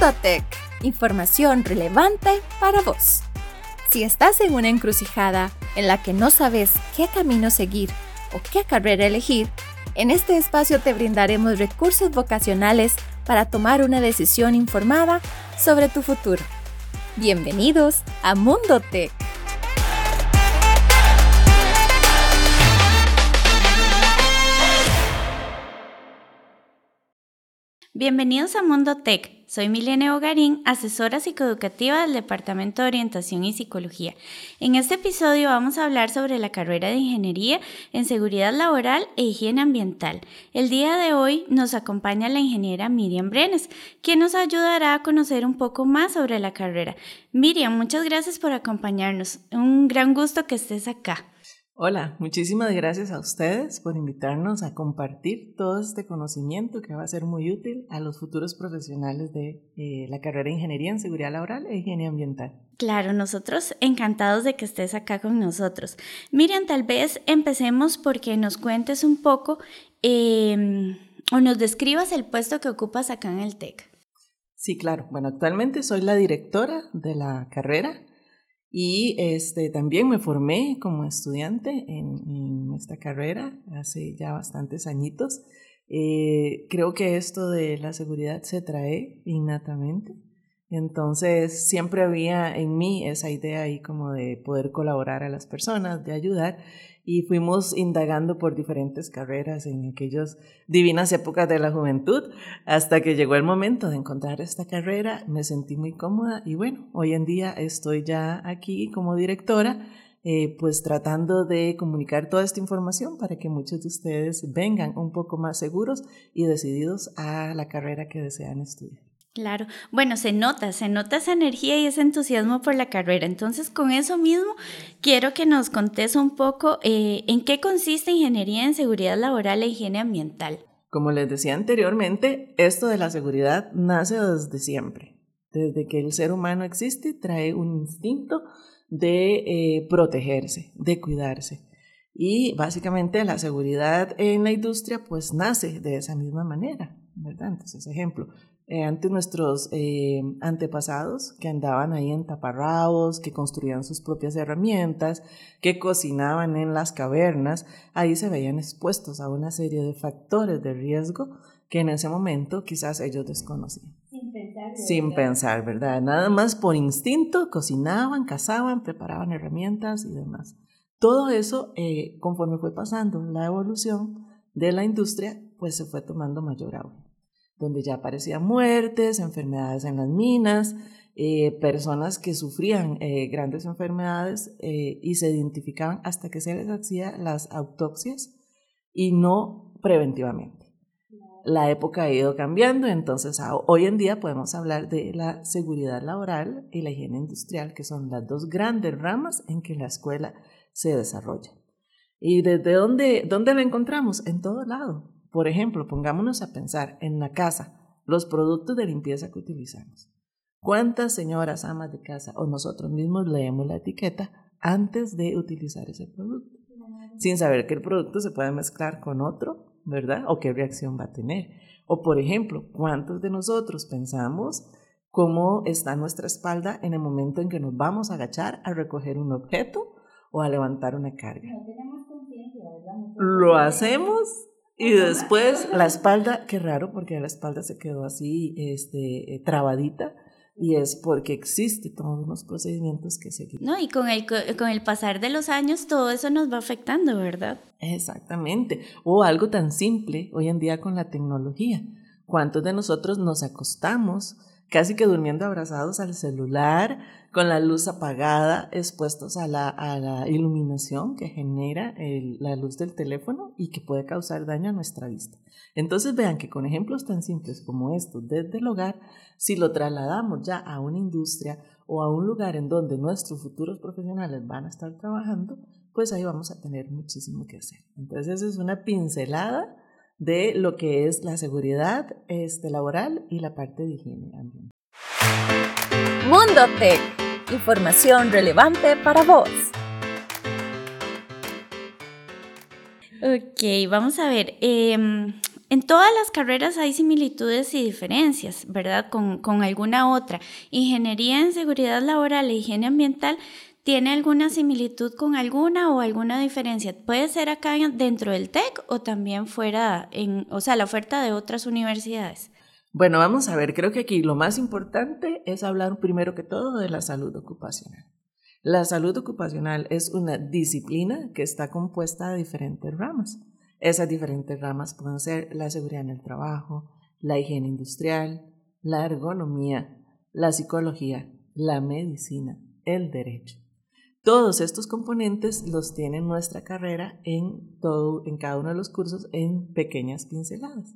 Mundo Tech, información relevante para vos. Si estás en una encrucijada en la que no sabes qué camino seguir o qué carrera elegir, en este espacio te brindaremos recursos vocacionales para tomar una decisión informada sobre tu futuro. Bienvenidos a Mundo Tech. Bienvenidos a Mundo Tech. Soy Milene Ogarín, asesora psicoeducativa del Departamento de Orientación y Psicología. En este episodio vamos a hablar sobre la carrera de Ingeniería en Seguridad Laboral e Higiene Ambiental. El día de hoy nos acompaña la ingeniera Miriam Brenes, quien nos ayudará a conocer un poco más sobre la carrera. Miriam, muchas gracias por acompañarnos. Un gran gusto que estés acá. Hola, muchísimas gracias a ustedes por invitarnos a compartir todo este conocimiento que va a ser muy útil a los futuros profesionales de eh, la carrera de Ingeniería en Seguridad Laboral e Higiene Ambiental. Claro, nosotros encantados de que estés acá con nosotros. Miriam, tal vez empecemos porque nos cuentes un poco em, o nos describas el puesto que ocupas acá en el TEC. Sí, claro. Bueno, actualmente soy la directora de la carrera y este, también me formé como estudiante en, esta carrera hace ya bastantes añitos. Eh, creo que esto de la seguridad se trae innatamente. Entonces siempre había en mí esa idea ahí como de poder colaborar a las personas, de ayudar y fuimos indagando por diferentes carreras en aquellas divinas épocas de la juventud hasta que llegó el momento de encontrar esta carrera, me sentí muy cómoda y bueno, hoy en día estoy ya aquí como directora. Eh, pues tratando de comunicar toda esta información para que muchos de ustedes vengan un poco más seguros y decididos a la carrera que desean estudiar. Claro, bueno, se nota, se nota esa energía y ese entusiasmo por la carrera. Entonces, con eso mismo, quiero que nos contes un poco eh, en qué consiste Ingeniería en Seguridad Laboral e Higiene Ambiental. Como les decía anteriormente, esto de la seguridad nace desde siempre. Desde que el ser humano existe, trae un instinto de eh, protegerse, de cuidarse. Y básicamente la seguridad en la industria pues nace de esa misma manera, ¿verdad? Entonces, ejemplo, eh, ante nuestros eh, antepasados que andaban ahí en taparrabos, que construían sus propias herramientas, que cocinaban en las cavernas, ahí se veían expuestos a una serie de factores de riesgo que en ese momento quizás ellos desconocían. Sin pensar. Sin pensar, ¿verdad? Nada más por instinto, cocinaban, cazaban, preparaban herramientas y demás. Todo eso, eh, conforme fue pasando la evolución de la industria, pues se fue tomando mayor auge donde ya aparecían muertes, enfermedades en las minas, eh, personas que sufrían eh, grandes enfermedades eh, y se identificaban hasta que se les hacía las autopsias y no preventivamente. La época ha ido cambiando, entonces hoy en día podemos hablar de la seguridad laboral y la higiene industrial, que son las dos grandes ramas en que la escuela se desarrolla. ¿Y desde dónde, dónde la encontramos? En todo lado. Por ejemplo, pongámonos a pensar en la casa, los productos de limpieza que utilizamos. ¿Cuántas señoras amas de casa o nosotros mismos leemos la etiqueta antes de utilizar ese producto? Sin saber que el producto se puede mezclar con otro, ¿verdad? O qué reacción va a tener. O por ejemplo, ¿cuántos de nosotros pensamos cómo está nuestra espalda en el momento en que nos vamos a agachar a recoger un objeto o a levantar una carga? Lo hacemos y después la espalda, qué raro, porque la espalda se quedó así, este, eh, trabadita. Y es porque existen todos los procedimientos que seguir. No, y con el, con el pasar de los años todo eso nos va afectando, ¿verdad? Exactamente. O algo tan simple hoy en día con la tecnología. ¿Cuántos de nosotros nos acostamos casi que durmiendo abrazados al celular, con la luz apagada, expuestos a la, iluminación que genera la luz del teléfono y que puede causar daño a nuestra vista. Entonces vean que con ejemplos tan simples como estos desde el hogar, si lo trasladamos ya a una industria o a un lugar en donde nuestros futuros profesionales van a estar trabajando, pues ahí vamos a tener muchísimo que hacer. Entonces es una pincelada de lo que es la seguridad este, laboral y la parte de higiene ambiental. Mundo Tech, información relevante para vos. Ok, vamos a ver. Em, En todas las carreras hay similitudes y diferencias, ¿verdad? Con, con alguna otra. Ingeniería en seguridad laboral e higiene ambiental ¿Tiene alguna similitud con alguna o alguna diferencia? Puede ser acá dentro del TEC o también fuera, en, o sea, la oferta de otras universidades. Bueno, vamos a ver, creo que aquí lo más importante es hablar primero que todo de la salud ocupacional. La salud ocupacional es una disciplina que está compuesta de diferentes ramas. Esas diferentes ramas pueden ser la seguridad en el trabajo, la higiene industrial, la ergonomía, la psicología, la medicina, el derecho. Todos estos componentes los tiene nuestra carrera en, todo, en cada uno de los cursos en pequeñas pinceladas.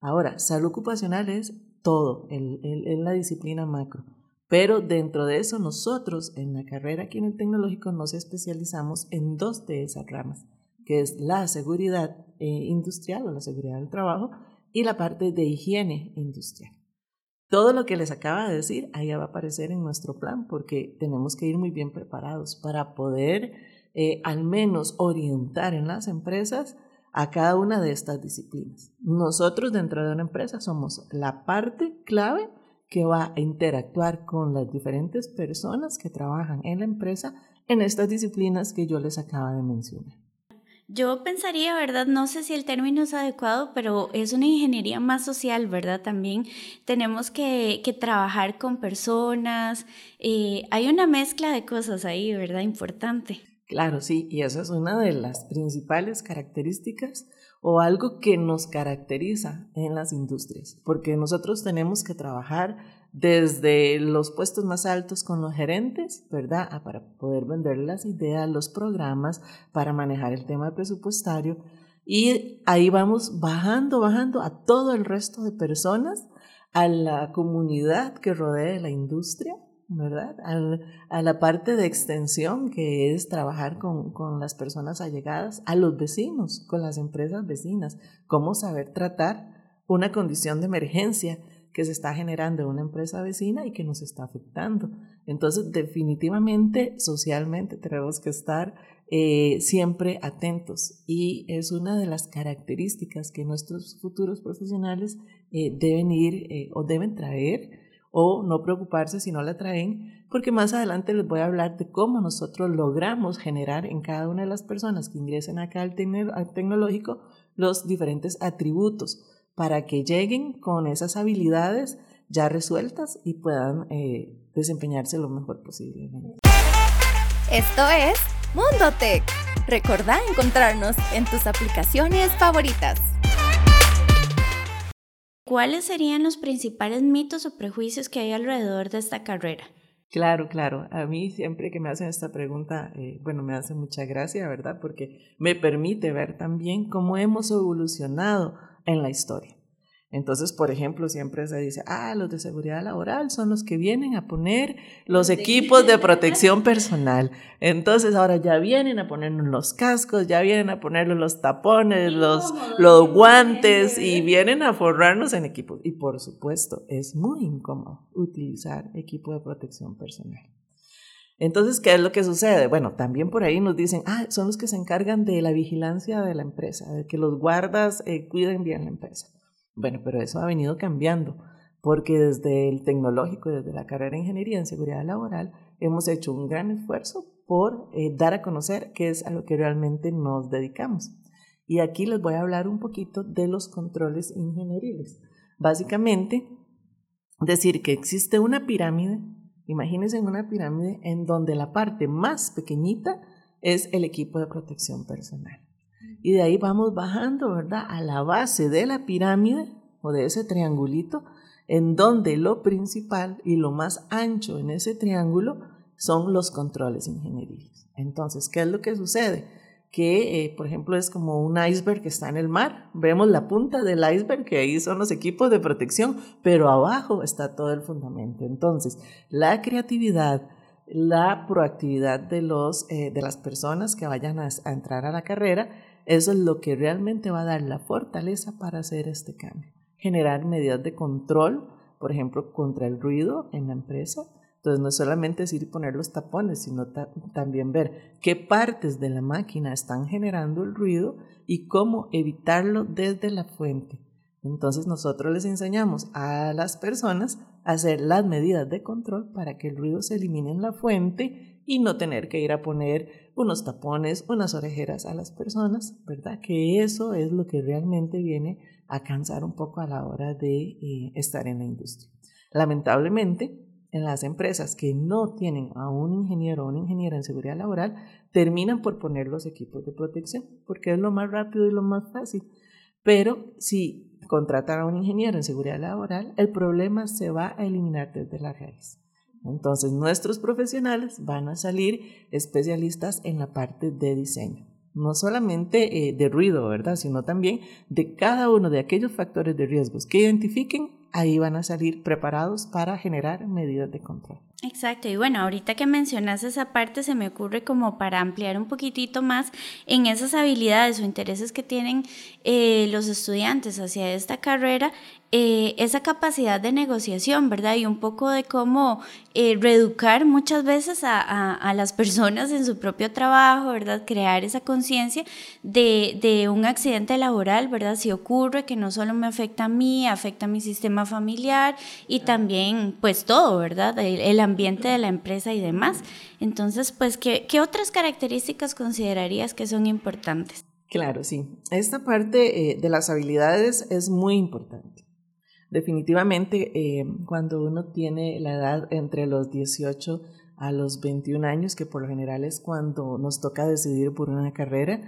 Ahora, salud ocupacional es todo, en la disciplina macro. Pero dentro de eso nosotros en la carrera aquí en el tecnológico nos especializamos en dos de esas ramas, que es la seguridad eh, industrial o la seguridad del trabajo y la parte de higiene industrial. Todo lo que les acaba de decir, ahí va a aparecer en nuestro plan, porque tenemos que ir muy bien preparados para poder eh, al menos orientar en las empresas a cada una de estas disciplinas. Nosotros dentro de una empresa somos la parte clave que va a interactuar con las diferentes personas que trabajan en la empresa en estas disciplinas que yo les acabo de mencionar. Yo pensaría, ¿verdad? No sé si el término es adecuado, pero es una ingeniería más social, ¿verdad? También tenemos que, trabajar con personas. Eh, hay una mezcla de cosas ahí, ¿verdad? Importante. Claro, sí, y esa es una de las principales características o algo que nos caracteriza en las industrias, porque nosotros tenemos que trabajar desde los puestos más altos con los gerentes, ¿verdad? Ah, para poder vender las ideas, los programas, para manejar el tema presupuestario. Y ahí vamos bajando, bajando a todo el resto de personas, a la comunidad que rodea la industria, ¿verdad? a la parte de extensión que es trabajar con, con las personas allegadas, a los vecinos, con las empresas vecinas, cómo saber tratar una condición de emergencia que se está generando en una empresa vecina y que nos está afectando. Entonces, definitivamente, socialmente tenemos que estar eh, siempre atentos y es una de las características que nuestros futuros profesionales eh, deben ir eh, o deben traer o no preocuparse si no la traen, porque más adelante les voy a hablar de cómo nosotros logramos generar en cada una de las personas que ingresen acá al, tecnológico los diferentes atributos para que lleguen con esas habilidades ya resueltas y puedan eh, desempeñarse lo mejor posible. Esto es Mundo Tech. Recordá encontrarnos en tus aplicaciones favoritas. ¿Cuáles serían los principales mitos o prejuicios que hay alrededor de esta carrera? Claro, claro. A mí siempre que me hacen esta pregunta, eh, bueno, me hace mucha gracia, ¿verdad? Porque me permite ver también cómo hemos evolucionado en la historia. Entonces, por ejemplo, siempre se dice, ah, los de seguridad laboral son los que vienen a poner los equipos de protección personal. Entonces, ahora ya vienen a ponernos los cascos, ya vienen a ponernos los tapones, los, los guantes y vienen a forrarnos en equipos. Y por supuesto, es muy incómodo utilizar equipo de protección personal. Entonces, ¿qué es lo que sucede? Bueno, también por ahí nos dicen, ah, son los que se encargan de la vigilancia de la empresa, de que los guardas eh, cuiden bien la empresa. Bueno, pero eso ha venido cambiando, porque desde el tecnológico, desde la carrera de Ingeniería en Seguridad Laboral, hemos hecho un gran esfuerzo por eh, dar a conocer qué es a lo que realmente nos dedicamos. Y aquí les voy a hablar un poquito de los controles ingenieriles. Básicamente, decir que existe una pirámide Imagínense en una pirámide en donde la parte más pequeñita es el equipo de protección personal. Y de ahí vamos bajando, ¿verdad? A la base de la pirámide o de ese triangulito, en donde lo principal y lo más ancho en ese triángulo son los controles ingenieriles. Entonces, ¿qué es lo que sucede? Que, eh, por ejemplo, es como un iceberg que está en el mar. Vemos la punta del iceberg, que ahí son los equipos de protección, pero abajo está todo el fundamento. Entonces, la creatividad, la proactividad de, los, eh, de las personas que vayan a, a entrar a la carrera, eso es lo que realmente va a dar la fortaleza para hacer este cambio. Generar medidas de control, por ejemplo, contra el ruido en la empresa, Entonces, no es solamente decir poner los tapones, sino también ver qué partes de la máquina están generando el ruido y cómo evitarlo desde la fuente. Entonces, nosotros les enseñamos a las personas a hacer las medidas de control para que el ruido se elimine en la fuente y no tener que ir a poner unos tapones, unas orejeras a las personas, ¿verdad? Que eso es lo que realmente viene a cansar un poco a la hora de eh, estar en la industria. Lamentablemente, en las empresas que no tienen a un ingeniero o una ingeniera en seguridad laboral, terminan por poner los equipos de protección, porque es lo más rápido y lo más fácil. Pero si contratan a un ingeniero en seguridad laboral, el problema se va a eliminar desde la raíz. Entonces, nuestros profesionales van a salir especialistas en la parte de diseño. No solamente eh, de ruido, ¿verdad? Sino también de cada uno de aquellos factores de riesgos que identifiquen ahí van a salir preparados para generar medidas de control. Exacto, y bueno, ahorita que mencionas esa parte se me ocurre como para ampliar un poquitito más en esas habilidades o intereses que tienen eh, los estudiantes hacia esta carrera, eh, esa capacidad de negociación, ¿verdad? Y un poco de cómo eh, reeducar muchas veces a, a, las personas en su propio trabajo, ¿verdad? Crear esa conciencia de, de, un accidente laboral, ¿verdad? Si ocurre, que no solo me afecta a mí, afecta a mi sistema familiar y también, pues todo, ¿verdad? El, el ambiente de la empresa y demás. Entonces, pues, ¿qué, qué otras características considerarías que son importantes? Claro, sí. Esta parte eh, de las habilidades es muy importante. Definitivamente, eh, cuando uno tiene la edad entre los 18 a los 21 años, que por lo general es cuando nos toca decidir por una carrera,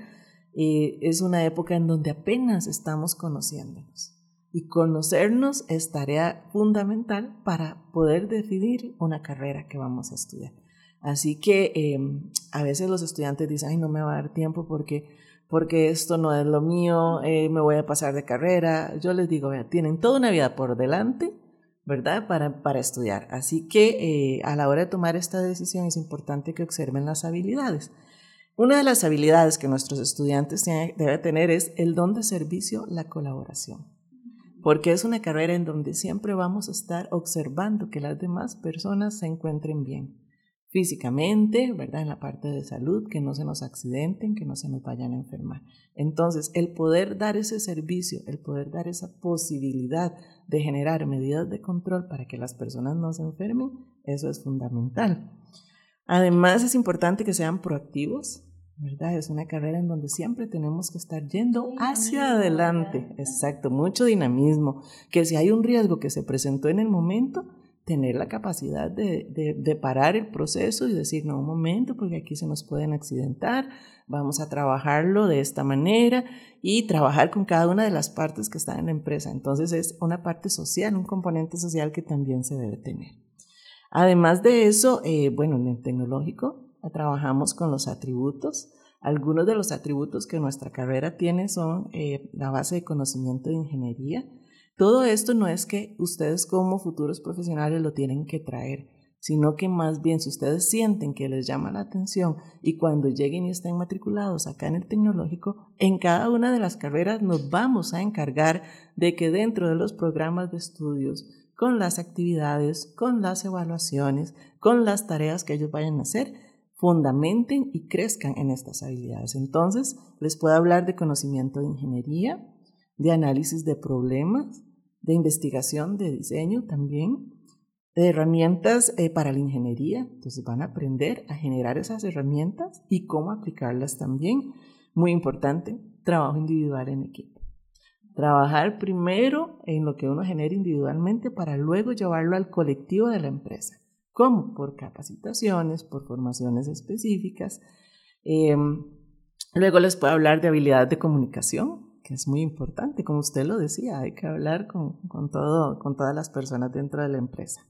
eh, es una época en donde apenas estamos conociéndonos. Y conocernos es tarea fundamental para poder decidir una carrera que vamos a estudiar. Así que em, a veces los estudiantes dicen, ay, no me va a dar tiempo porque porque esto no es lo mío, eh, me voy a pasar de carrera. Yo les digo, vean, tienen toda una vida por delante, ¿verdad? Para, para estudiar. Así que eh, a la hora de tomar esta decisión es importante que observen las habilidades. Una de las habilidades que nuestros estudiantes deben tener es el don de servicio, la colaboración. Porque es una carrera en donde siempre vamos a estar observando que las demás personas se encuentren bien físicamente, ¿verdad? En la parte de salud, que no se nos accidenten, que no se nos vayan a enfermar. Entonces, el poder dar ese servicio, el poder dar esa posibilidad de generar medidas de control para que las personas no se enfermen, eso es fundamental. Además, es importante que sean proactivos, ¿verdad? Es una carrera en donde siempre tenemos que estar yendo hacia adelante. Exacto, mucho dinamismo. Que si hay un riesgo que se presentó en el momento, tener la capacidad de, parar el proceso y decir, no, un momento, porque aquí se nos pueden accidentar, vamos a trabajarlo de esta manera y trabajar con cada una de las partes que están en la empresa. Entonces es una parte social, un componente social que también se debe tener. Además de eso, eh, bueno, en el tecnológico trabajamos con los atributos. Algunos de los atributos que nuestra carrera tiene son eh, la base de conocimiento de ingeniería, todo esto no es que ustedes como futuros profesionales lo tienen que traer, sino que más bien si ustedes sienten que les llama la atención y cuando lleguen y estén matriculados acá en el tecnológico, en cada una de las carreras nos vamos a encargar de que dentro de los programas de estudios, con las actividades, con las evaluaciones, con las tareas que ellos vayan a hacer, fundamenten y crezcan en estas habilidades. Entonces, les puedo hablar de conocimiento de ingeniería, de análisis de problemas, de investigación, de diseño también, de herramientas eh, para la ingeniería. Entonces van a aprender a generar esas herramientas y cómo aplicarlas también. Muy importante, trabajo individual en equipo. Trabajar primero en lo que uno genera individualmente para luego llevarlo al colectivo de la empresa. ¿Cómo? Por capacitaciones, por formaciones específicas. Em, luego les puedo hablar de habilidades de comunicación, es muy importante, como usted lo decía, hay que hablar con, con, todo, con todas las personas dentro de la empresa.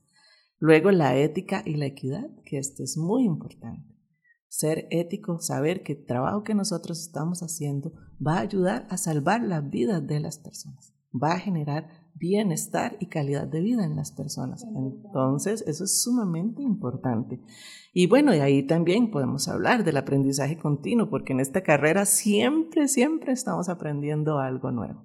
Luego la ética y la equidad, que esto es muy importante. Ser ético, saber que el trabajo que nosotros estamos haciendo va a ayudar a salvar la vida de las personas, va a generar bienestar y calidad de vida en las personas. Entonces, eso es sumamente importante. Y bueno, y ahí también podemos hablar del aprendizaje continuo, porque en esta carrera siempre, siempre estamos aprendiendo algo nuevo.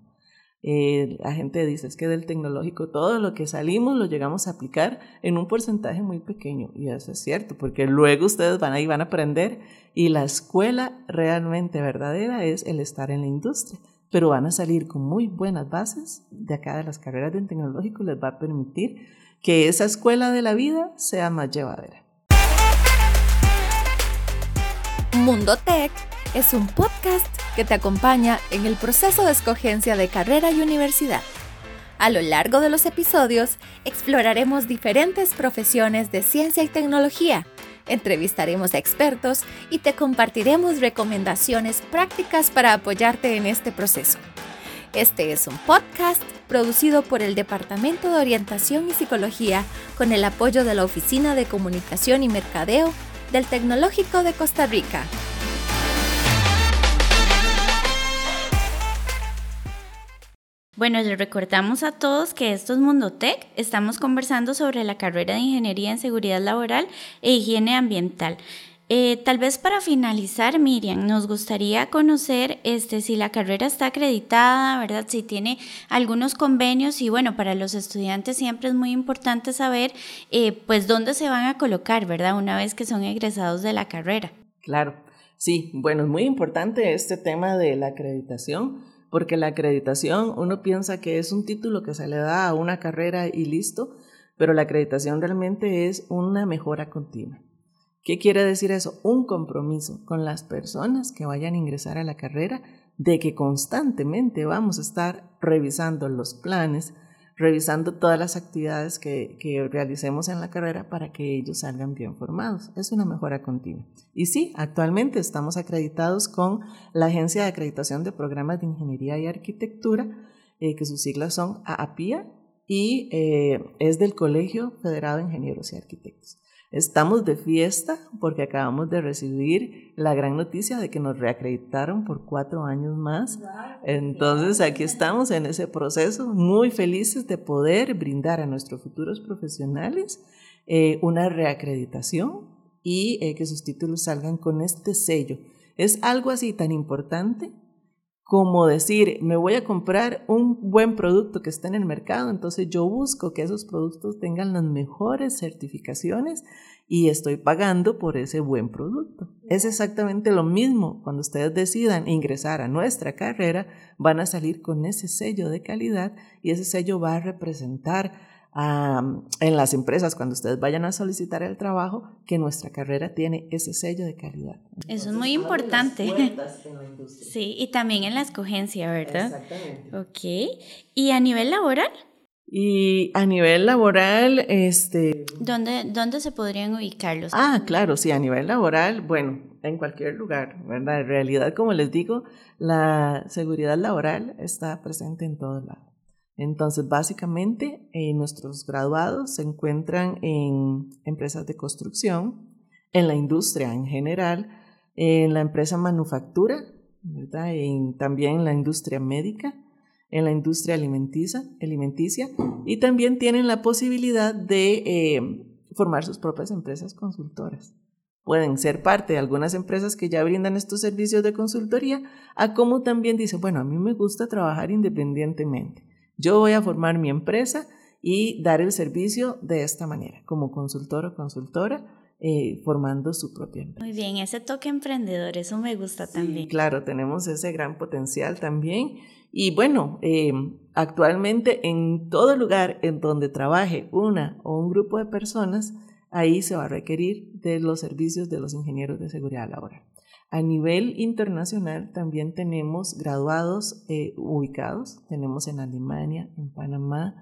Eh, la gente dice, es que del tecnológico todo lo que salimos lo llegamos a aplicar en un porcentaje muy pequeño. Y eso es cierto, porque luego ustedes van ahí, van a aprender y la escuela realmente verdadera es el estar en la industria. Pero van a salir con muy buenas bases de acá de las carreras del tecnológico, les va a permitir que esa escuela de la vida sea más llevadera. Mundo Tech es un podcast que te acompaña en el proceso de escogencia de carrera y universidad. A lo largo de los episodios exploraremos diferentes profesiones de ciencia y tecnología, entrevistaremos a expertos y te compartiremos recomendaciones prácticas para apoyarte en este proceso. Este es un podcast producido por el Departamento de Orientación y Psicología con el apoyo de la Oficina de Comunicación y Mercadeo del Tecnológico de Costa Rica. Bueno, les recordamos a todos que esto es Mundo Tech. Estamos conversando sobre la carrera de Ingeniería en Seguridad Laboral e Higiene Ambiental. Eh, tal vez para finalizar, Miriam, nos gustaría conocer este, si la carrera está acreditada, ¿verdad? Si tiene algunos convenios y bueno, para los estudiantes siempre es muy importante saber eh, pues dónde se van a colocar, ¿verdad? Una vez que son egresados de la carrera. Claro, sí, bueno, es muy importante este tema de la acreditación porque la acreditación uno piensa que es un título que se le da a una carrera y listo, pero la acreditación realmente es una mejora continua. ¿Qué quiere decir eso? Un compromiso con las personas que vayan a ingresar a la carrera de que constantemente vamos a estar revisando los planes, revisando todas las actividades que, realicemos en la carrera para que ellos salgan bien formados. Es una mejora continua. Y sí, actualmente estamos acreditados con la Agencia de Acreditación de Programas de Ingeniería y Arquitectura, eh, que sus siglas son AAPIA y eh, es del Colegio Federado de Ingenieros y Arquitectos. Estamos de fiesta porque acabamos de recibir la gran noticia de que nos reacreditaron por cuatro años más. Entonces aquí estamos en ese proceso, muy felices de poder brindar a nuestros futuros profesionales eh, una reacreditación y eh, que sus títulos salgan con este sello. Es algo así tan importante como decir, me voy a comprar un buen producto que está en el mercado, entonces yo busco que esos productos tengan las mejores certificaciones y estoy pagando por ese buen producto. Es exactamente lo mismo cuando ustedes decidan ingresar a nuestra carrera, van a salir con ese sello de calidad y ese sello va a representar en las empresas, cuando ustedes vayan a solicitar el trabajo, que nuestra carrera tiene ese sello de calidad. Eso es muy importante. Sí, y también en la escogencia, ¿verdad? Exactamente. Ok. ¿Y a nivel laboral? Y a nivel laboral, este... ¿Dónde, ¿Dónde se podrían ubicarlos? Ah, claro, sí, a nivel laboral, bueno, en cualquier lugar, ¿verdad? En realidad, como les digo, la seguridad laboral está presente en todos lados. Entonces, básicamente, eh, nuestros graduados se encuentran en empresas de construcción, en la industria en general, en la empresa manufactura, ¿verdad? también en la industria médica, en la industria alimenticia, alimenticia y también tienen la posibilidad de eh, formar sus propias empresas consultoras. Pueden ser parte de algunas empresas que ya brindan estos servicios de consultoría, a como también dice, bueno, a mí me gusta trabajar independientemente. Yo voy a formar mi empresa y dar el servicio de esta manera, como consultor o consultora, eh, formando su propia empresa. Muy bien, ese toque emprendedor, eso me gusta también. Claro, tenemos ese gran potencial también. Y bueno, eh, actualmente en todo lugar en donde trabaje una o un grupo de personas, ahí se va a requerir de los servicios de los ingenieros de seguridad laboral. A nivel internacional también tenemos graduados eh, ubicados, tenemos en Alemania, en Panamá,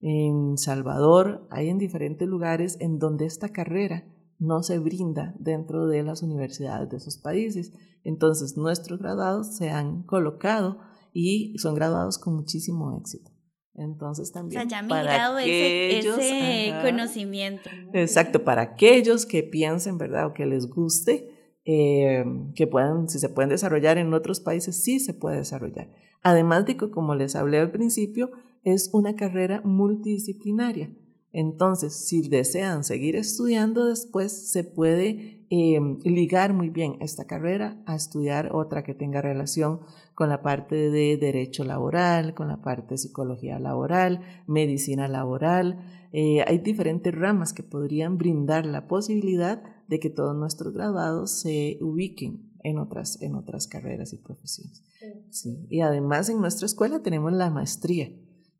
en Salvador, hay en diferentes lugares en donde esta carrera no se brinda dentro de las universidades de esos países. Entonces nuestros graduados se han colocado y son graduados con muchísimo éxito. Entonces también o sea, ya para aquellos, ese, conocimiento. Exacto, para aquellos que piensen, ¿verdad? O que les guste, eh, que puedan, si se pueden desarrollar en otros países, sí se puede desarrollar. Además de que, como les hablé al principio, es una carrera multidisciplinaria. Entonces, si desean seguir estudiando después, se puede eh, ligar muy bien esta carrera a estudiar otra que tenga relación con la parte de derecho laboral, con la parte de psicología laboral, medicina laboral. Eh, hay diferentes ramas que podrían brindar la posibilidad de que todos nuestros graduados se ubiquen en otras, en otras carreras y profesiones. Y además en nuestra escuela tenemos la maestría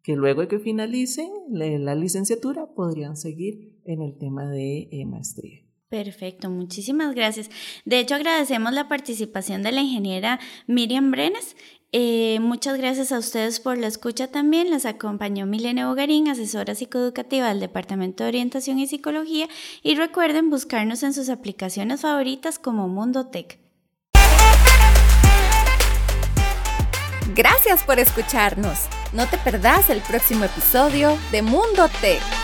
que luego de que finalicen la licenciatura podrían seguir en el tema de eh, maestría. Perfecto, muchísimas gracias. De hecho, agradecemos la participación de la ingeniera Miriam Brenes. Eh, muchas gracias a ustedes por la escucha también. Les acompañó Milene Bogarín, asesora psicoeducativa del Departamento de Orientación y Psicología. Y recuerden buscarnos en sus aplicaciones favoritas como Mundo Tech. Gracias por escucharnos. No te perdás el próximo episodio de Mundo Tech.